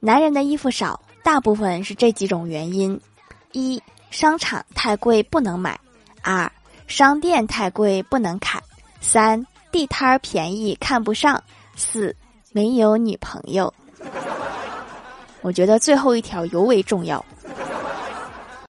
男人的衣服少大部分是这几种原因。一商场太贵不能买。二商店太贵不能砍。三地摊儿便宜看不上。四没有女朋友。我觉得最后一条尤为重要。